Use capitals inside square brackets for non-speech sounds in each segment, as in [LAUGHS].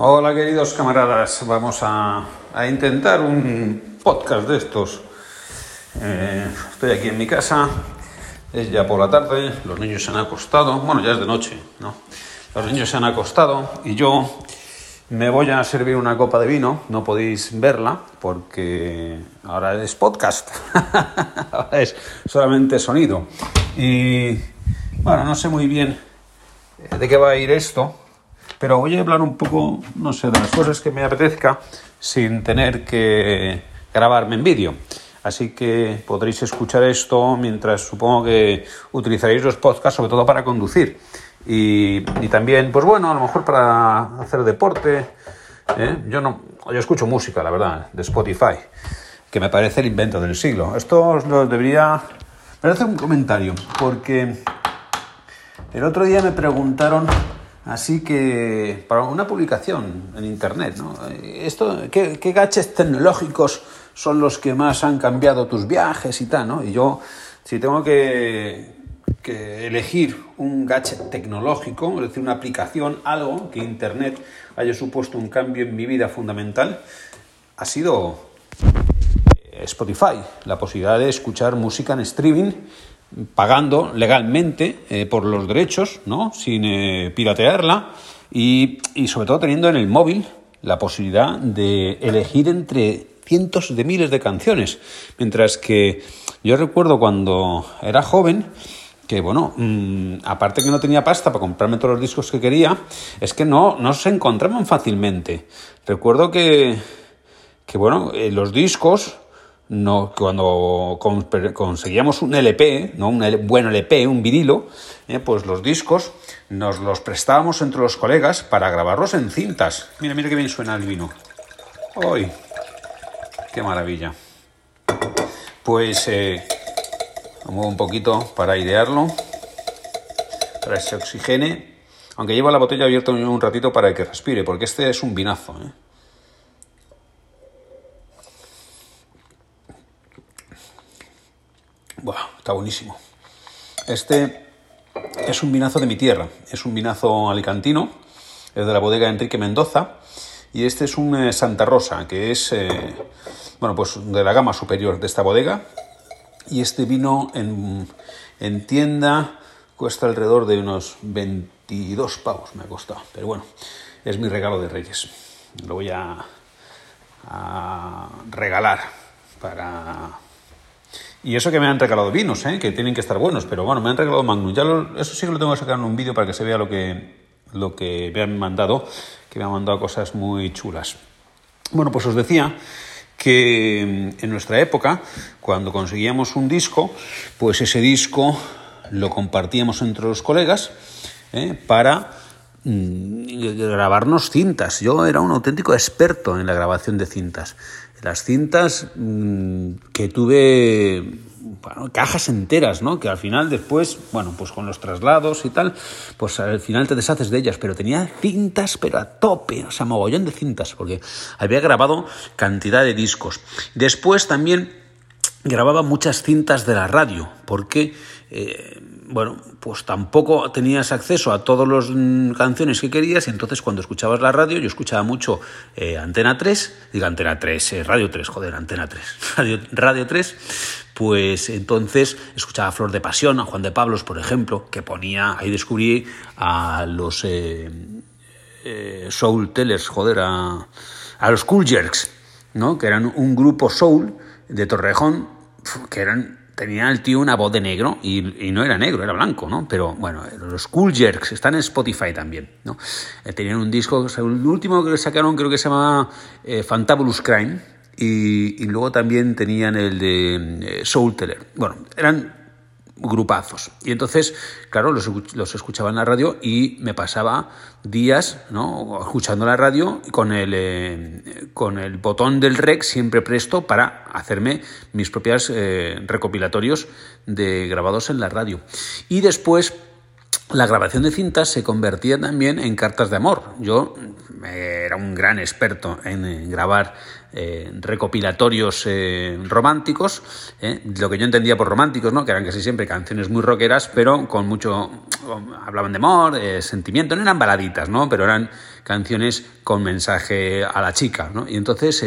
Hola queridos camaradas, vamos a, intentar un podcast de estos. Eh, estoy aquí en mi casa, es ya por la tarde, los niños se han acostado, bueno ya es de noche, ¿no? Los niños se han acostado y yo me voy a servir una copa de vino, no podéis verla porque ahora es podcast, [LAUGHS] ahora es solamente sonido. Y bueno, no sé muy bien de qué va a ir esto, pero voy a hablar un poco, no sé, de las cosas que me apetezca sin tener que grabarme en vídeo. Así que podréis escuchar esto mientras supongo que utilizaréis los podcasts, sobre todo para conducir. Y, también, pues bueno, a lo mejor para hacer deporte. ¿eh? Yo no, yo escucho música, la verdad, de Spotify, que me parece el invento del siglo. Esto os lo debería. Me hacer un comentario, porque el otro día me preguntaron, así que, para una publicación en internet, ¿no? Esto, ¿qué, qué gadgets tecnológicos son los que más han cambiado tus viajes y tal, ¿no? Y yo, si tengo que, que elegir un gadget tecnológico, es decir, una aplicación, algo que Internet haya supuesto un cambio en mi vida fundamental, ha sido eh, Spotify, la posibilidad de escuchar música en streaming pagando legalmente eh, por los derechos, ¿no? sin eh, piratearla y, y sobre todo teniendo en el móvil la posibilidad de elegir entre cientos de miles de canciones. Mientras que yo recuerdo cuando era joven, que bueno, mm, aparte que no tenía pasta para comprarme todos los discos que quería, es que no, no se encontraban fácilmente. Recuerdo que, que bueno, eh, los discos, no, cuando conseguíamos un LP, ¿no? un buen LP, un vinilo, eh, pues los discos nos los prestábamos entre los colegas para grabarlos en cintas. Mira, mira qué bien suena el vino. ¡Ay! ¡Qué maravilla! Pues eh, muevo un poquito para airearlo, para que se oxigene. Aunque lleva la botella abierta un ratito para que respire, porque este es un vinazo. ¿eh? Está buenísimo. Este es un vinazo de mi tierra, es un vinazo alicantino, es de la bodega Enrique Mendoza, y este es un eh, Santa Rosa, que es, eh, bueno, pues de la gama superior de esta bodega, y este vino en, tienda cuesta alrededor de unos 22 pavos, me ha costado. Pero bueno, es mi regalo de Reyes. Lo voy a, regalar para... Y eso que me han regalado vinos, ¿eh? que tienen que estar buenos, pero bueno, me han regalado Magnum. Ya eso sí que lo tengo que sacar en un vídeo para que se vea lo que, lo que me han mandado, que me han mandado cosas muy chulas. Bueno, pues os decía que mm, en nuestra época, cuando conseguíamos un disco, pues ese disco lo compartíamos entre los colegas ¿eh? para grabarnos cintas. Yo era un auténtico experto en la grabación de cintas. Las cintas mm, que tuve cajas enteras, ¿no? Que al final después, bueno, pues con los traslados y tal, pues al final te deshaces de ellas, pero tenía cintas, pero a tope, o sea, mogollón de cintas, porque había grabado cantidad de discos. Después también grababa muchas cintas de la radio, porque... Eh, bueno, pues tampoco tenías acceso a todas las mm, canciones que querías y entonces cuando escuchabas la radio, yo escuchaba mucho eh, Antena 3, digo Antena 3, eh, Radio 3, joder, Antena 3, [LAUGHS] Radio, radio 3, pues entonces escuchaba Flor de Pasión, a Juan de Pablos, por ejemplo, que ponía, ahí descubrí a los Soul Tellers, joder, a, a los Cool Jerks, ¿no? que eran un grupo soul de Torrejón, que eran tenía el tío una voz de negro y, no era negro, era blanco, ¿no? Pero bueno, los Cool Jerks están en Spotify también, ¿no? Eh, tenían un disco, el último que sacaron creo que se llamaba eh, Fantabulous Crime y, luego también tenían el de eh, Soul Teller. Bueno, eran grupazos. Y entonces, claro, los, escuchaba en la radio y me pasaba días ¿no? escuchando la radio con el, eh, con el botón del rec siempre presto para hacerme mis propios eh, recopilatorios de grabados en la radio. Y después la grabación de cintas se convertía también en cartas de amor. Yo era un gran experto en grabar eh, recopilatorios eh, románticos, lo que yo entendía por románticos, ¿no? que eran casi siempre canciones muy rockeras, pero con mucho, hablaban de amor, sentimiento, no eran baladitas, ¿no? pero eran canciones con mensaje a la chica, ¿no? Y entonces,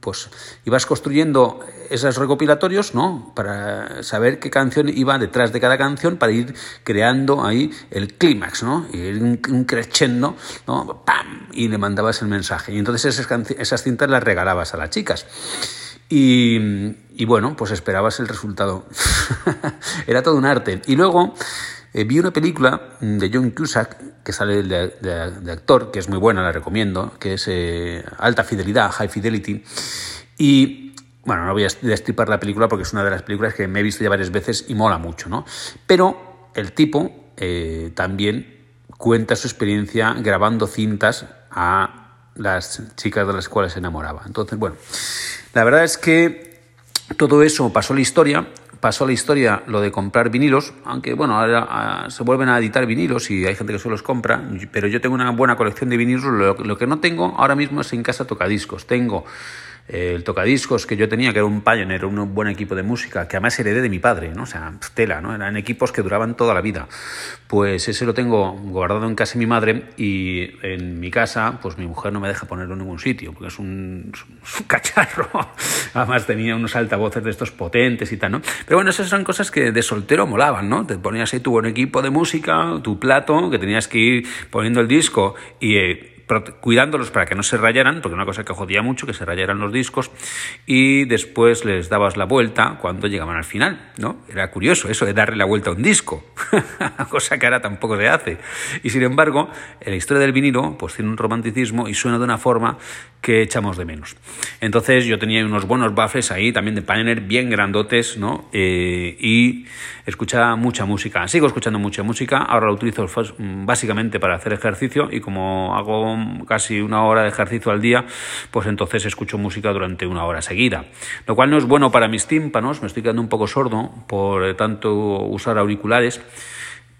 pues ibas construyendo esos recopilatorios, ¿no? Para saber qué canción iba detrás de cada canción para ir creando ahí el clímax, ¿no? Y un crescendo, ¿no? ¡Pam! Y le mandabas el mensaje. Y entonces esas, esas cintas las regalabas a las chicas. Y, bueno, pues esperabas el resultado. [LAUGHS] Era todo un arte. Y luego eh, vi una película de John Cusack, que sale de, actor, que es muy buena, la recomiendo, que es eh, Alta Fidelidad, High Fidelity. Y bueno, no voy a destripar la película porque es una de las películas que me he visto ya varias veces y mola mucho, ¿no? Pero el tipo eh, también cuenta su experiencia grabando cintas a las chicas de las cuales se enamoraba. Entonces, bueno, la verdad es que todo eso pasó la historia. Pasó la historia lo de comprar vinilos, aunque bueno, ahora ah, se vuelven a editar vinilos y hay gente que solo los compra, pero yo tengo una buena colección de vinilos. Lo, lo que no tengo ahora mismo es en casa tocadiscos. Tengo el tocadiscos que yo tenía, que era un Pioneer, un buen equipo de música, que además heredé de mi padre, ¿no? O sea, tela, ¿no? Eran equipos que duraban toda la vida. Pues ese lo tengo guardado en casa de mi madre y en mi casa, pues mi mujer no me deja ponerlo en ningún sitio, porque es un, cacharro. [LAUGHS] Además tenía unos altavoces de estos potentes y tal, ¿no? Pero bueno, esas son cosas que de soltero molaban, ¿no? Te ponías ahí tu buen equipo de música, tu plato, que tenías que ir poniendo el disco y... Eh, cuidándolos para que no se rayaran, porque una cosa que jodía mucho, que se rayaran los discos, y después les dabas la vuelta cuando llegaban al final, ¿no? Era curioso eso de darle la vuelta a un disco, [LAUGHS] cosa que ahora tampoco se hace. Y sin embargo, en la historia del vinilo, pues tiene un romanticismo y suena de una forma que echamos de menos. Entonces yo tenía unos buenos baffles ahí, también de Pioneer, bien grandotes, ¿no? Eh, y escuchaba mucha música. Sigo escuchando mucha música, ahora lo utilizo básicamente para hacer ejercicio y como hago casi una hora de ejercicio al día, pues entonces escucho música durante una hora seguida. Lo cual no es bueno para mis tímpanos, me estoy quedando un poco sordo por tanto usar auriculares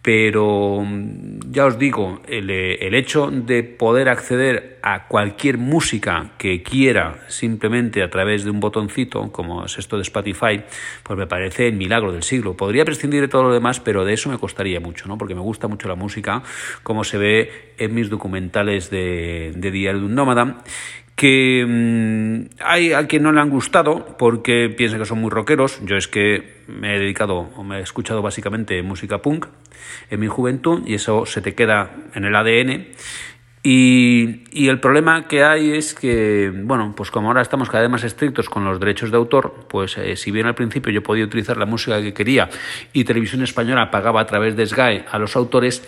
pero mm, ya os digo, eh, el, hecho de poder acceder a cualquier música que quiera simplemente a través de un botoncito, como es esto de Spotify, pues me parece el milagro del siglo. Podría prescindir de todo lo demás, pero de eso me costaría mucho, ¿no? porque me gusta mucho la música, como se ve en mis documentales de, de Diario de un Nómada, que mm, hay a quien no le han gustado porque piensan que son muy rockeros. Yo es que me he dedicado o me he escuchado básicamente música punk en mi juventud y eso se te queda en el ADN. Y, y, el problema que hay es que, bueno, pues como ahora estamos cada vez más estrictos con los derechos de autor, pues eh, si bien al principio yo podía utilizar la música que quería y Televisión Española pagaba a través de SGAE a los autores,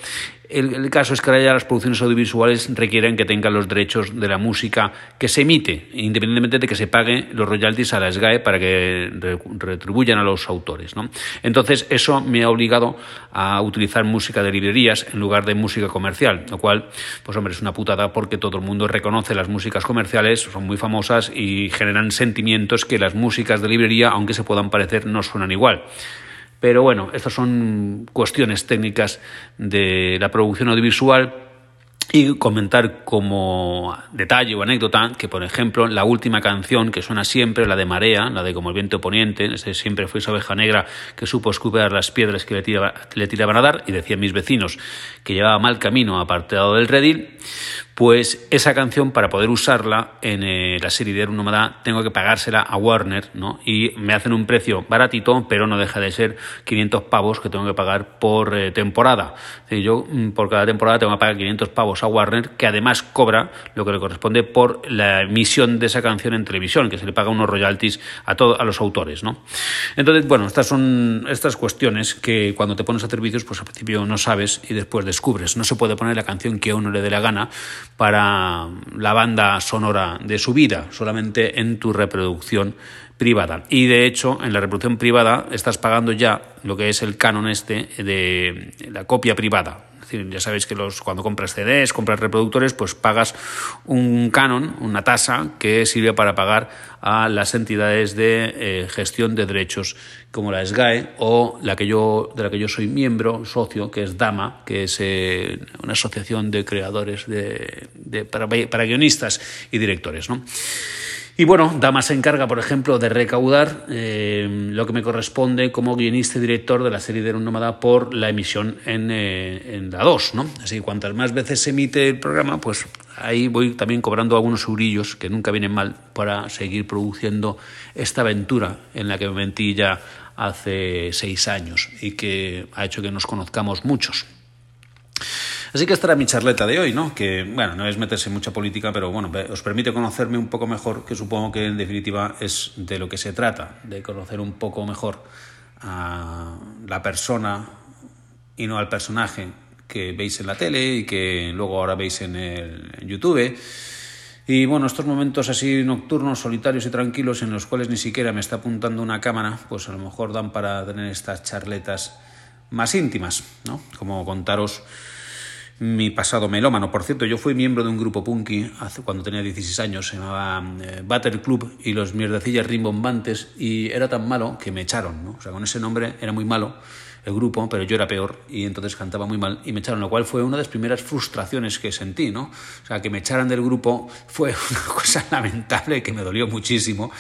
el, caso es que ahora ya las producciones audiovisuales requieren que tengan los derechos de la música que se emite, independientemente de que se pague los royalties a la SGAE para que retribuyan a los autores. Entonces, eso me ha obligado a utilizar música de librerías en lugar de música comercial, lo cual, pues hombre, es una putada porque todo el mundo reconoce las músicas comerciales, son muy famosas y generan sentimientos que las músicas de librería, aunque se puedan parecer, no suenan igual. Pero bueno, estas son cuestiones técnicas de la producción audiovisual y comentar como detalle o anécdota que, por ejemplo, la última canción que suena siempre, la de Marea, la de Como el viento poniente, ese siempre fue esa oveja negra que supo escupir las piedras que le, tiraban a dar, y decían mis vecinos que llevaba mal camino apartado del redil, pues esa canción para poder usarla en eh, la serie de Nómada tengo que pagársela a Warner, ¿no? Y me hacen un precio baratito, pero no deja de ser 500 pavos que tengo que pagar por eh, temporada. yo mm, por cada temporada tengo que pagar 500 pavos a Warner, que además cobra lo que le corresponde por la emisión de esa canción en televisión, que se le paga unos royalties a, todos a los autores, ¿no? Entonces, bueno, estas son estas cuestiones que cuando te pones a servicios, pues al principio no sabes y después descubres. No se puede poner la canción que a uno le dé la gana para la banda sonora de su vida, solamente en tu reproducción privada. Y de hecho, en la reproducción privada estás pagando ya lo que es el canon este de la copia privada ya sabéis que los, cuando compras CDs, compras reproductores, pues pagas un canon, una tasa que sirve para pagar a las entidades de eh, gestión de derechos como la SGAE o la que yo, de la que yo soy miembro, socio, que es DAMA, que es eh, una asociación de creadores de, para, para, guionistas y directores. ¿no? Y bueno, Dama se encarga, por ejemplo, de recaudar eh, lo que me corresponde como guionista y director de la serie de un nómada por la emisión en, eh, en la 2, ¿no? Así que cuantas más veces se emite el programa, pues ahí voy también cobrando algunos eurillos que nunca vienen mal para seguir produciendo esta aventura en la que me metí ya hace seis años y que ha hecho que nos conozcamos muchos. Así que esta era mi charleta de hoy, ¿no? Que, bueno, no es meterse en mucha política, pero bueno, os permite conocerme un poco mejor, que supongo que en definitiva es de lo que se trata, de conocer un poco mejor a la persona y no al personaje que veis en la tele y que luego ahora veis en, el, YouTube. Y bueno, estos momentos así nocturnos, solitarios y tranquilos en los cuales ni siquiera me está apuntando una cámara, pues a lo mejor dan para tener estas charletas más íntimas, ¿no? Como contaros mi pasado melómano. Por cierto, yo fui miembro de un grupo punky cuando tenía 16 años, se llamaba eh, Butter Club y los mierdecillas rimbombantes y era tan malo que me echaron, ¿no? O sea, con ese nombre era muy malo el grupo, pero yo era peor y entonces cantaba muy mal y me echaron, lo cual fue una de las primeras frustraciones que sentí, ¿no? O sea, que me echaran del grupo fue [LAUGHS] una cosa lamentable que me dolió muchísimo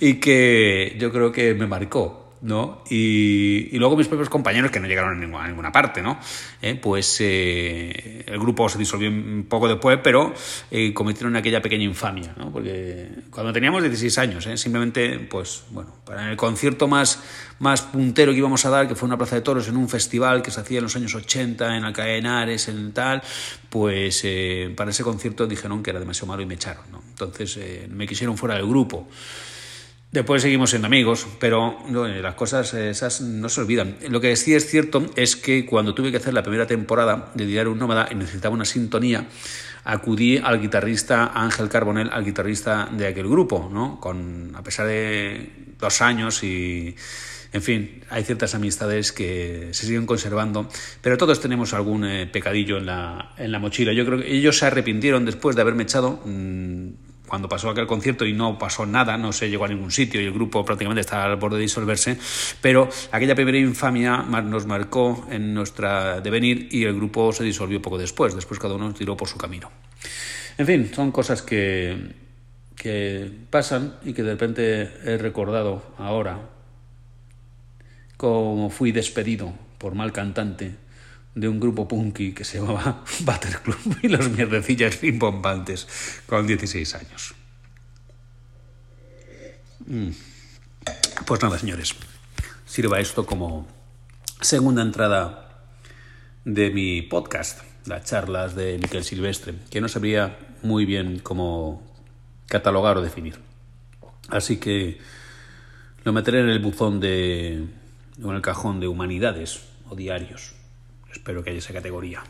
y que yo creo que me marcó, ¿no? Y, luego mis propios compañeros, que no llegaron a ninguna, ninguna parte, ¿no? Eh, pues eh, el grupo se disolvió poco después, pero eh, cometieron aquella pequeña infamia, ¿no? Porque cuando teníamos 16 años, simplemente, pues, bueno, para el concierto más, más puntero que íbamos a dar, que fue una plaza de toros en un festival que se hacía en los años 80, en Henares, en tal, pues para ese concierto dijeron que era demasiado malo y me echaron, ¿no? Entonces me quisieron fuera del grupo. Después seguimos siendo amigos, pero las cosas esas no se olvidan. Lo que sí es cierto es que cuando tuve que hacer la primera temporada de Diario un Nómada y necesitaba una sintonía, acudí al guitarrista Ángel Carbonell, al guitarrista de aquel grupo, ¿no? Con, a pesar de dos años y... En fin, hay ciertas amistades que se siguen conservando, pero todos tenemos algún eh, pecadillo en la, en la mochila. Yo creo que ellos se arrepintieron después de haberme echado. Mmm, cuando pasó aquel concierto y no pasó nada, no se llegó a ningún sitio y el grupo prácticamente estaba al borde de disolverse, pero aquella primera infamia nos marcó en nuestra devenir y el grupo se disolvió poco después, después cada uno tiró por su camino. En fin, son cosas que, que pasan y que de repente he recordado ahora, como fui despedido por mal cantante de un grupo punky que se llamaba [LAUGHS] Butter Club y los mierdecillas rimbombantes con 16 años. Mm. Pues nada, señores, sirva esto como segunda entrada de mi podcast, las charlas de Miquel Silvestre, que no sabría muy bien cómo catalogar o definir. Así que lo meteré en el buzón de. o en el cajón de humanidades o diarios. Espero que haya esa categoría.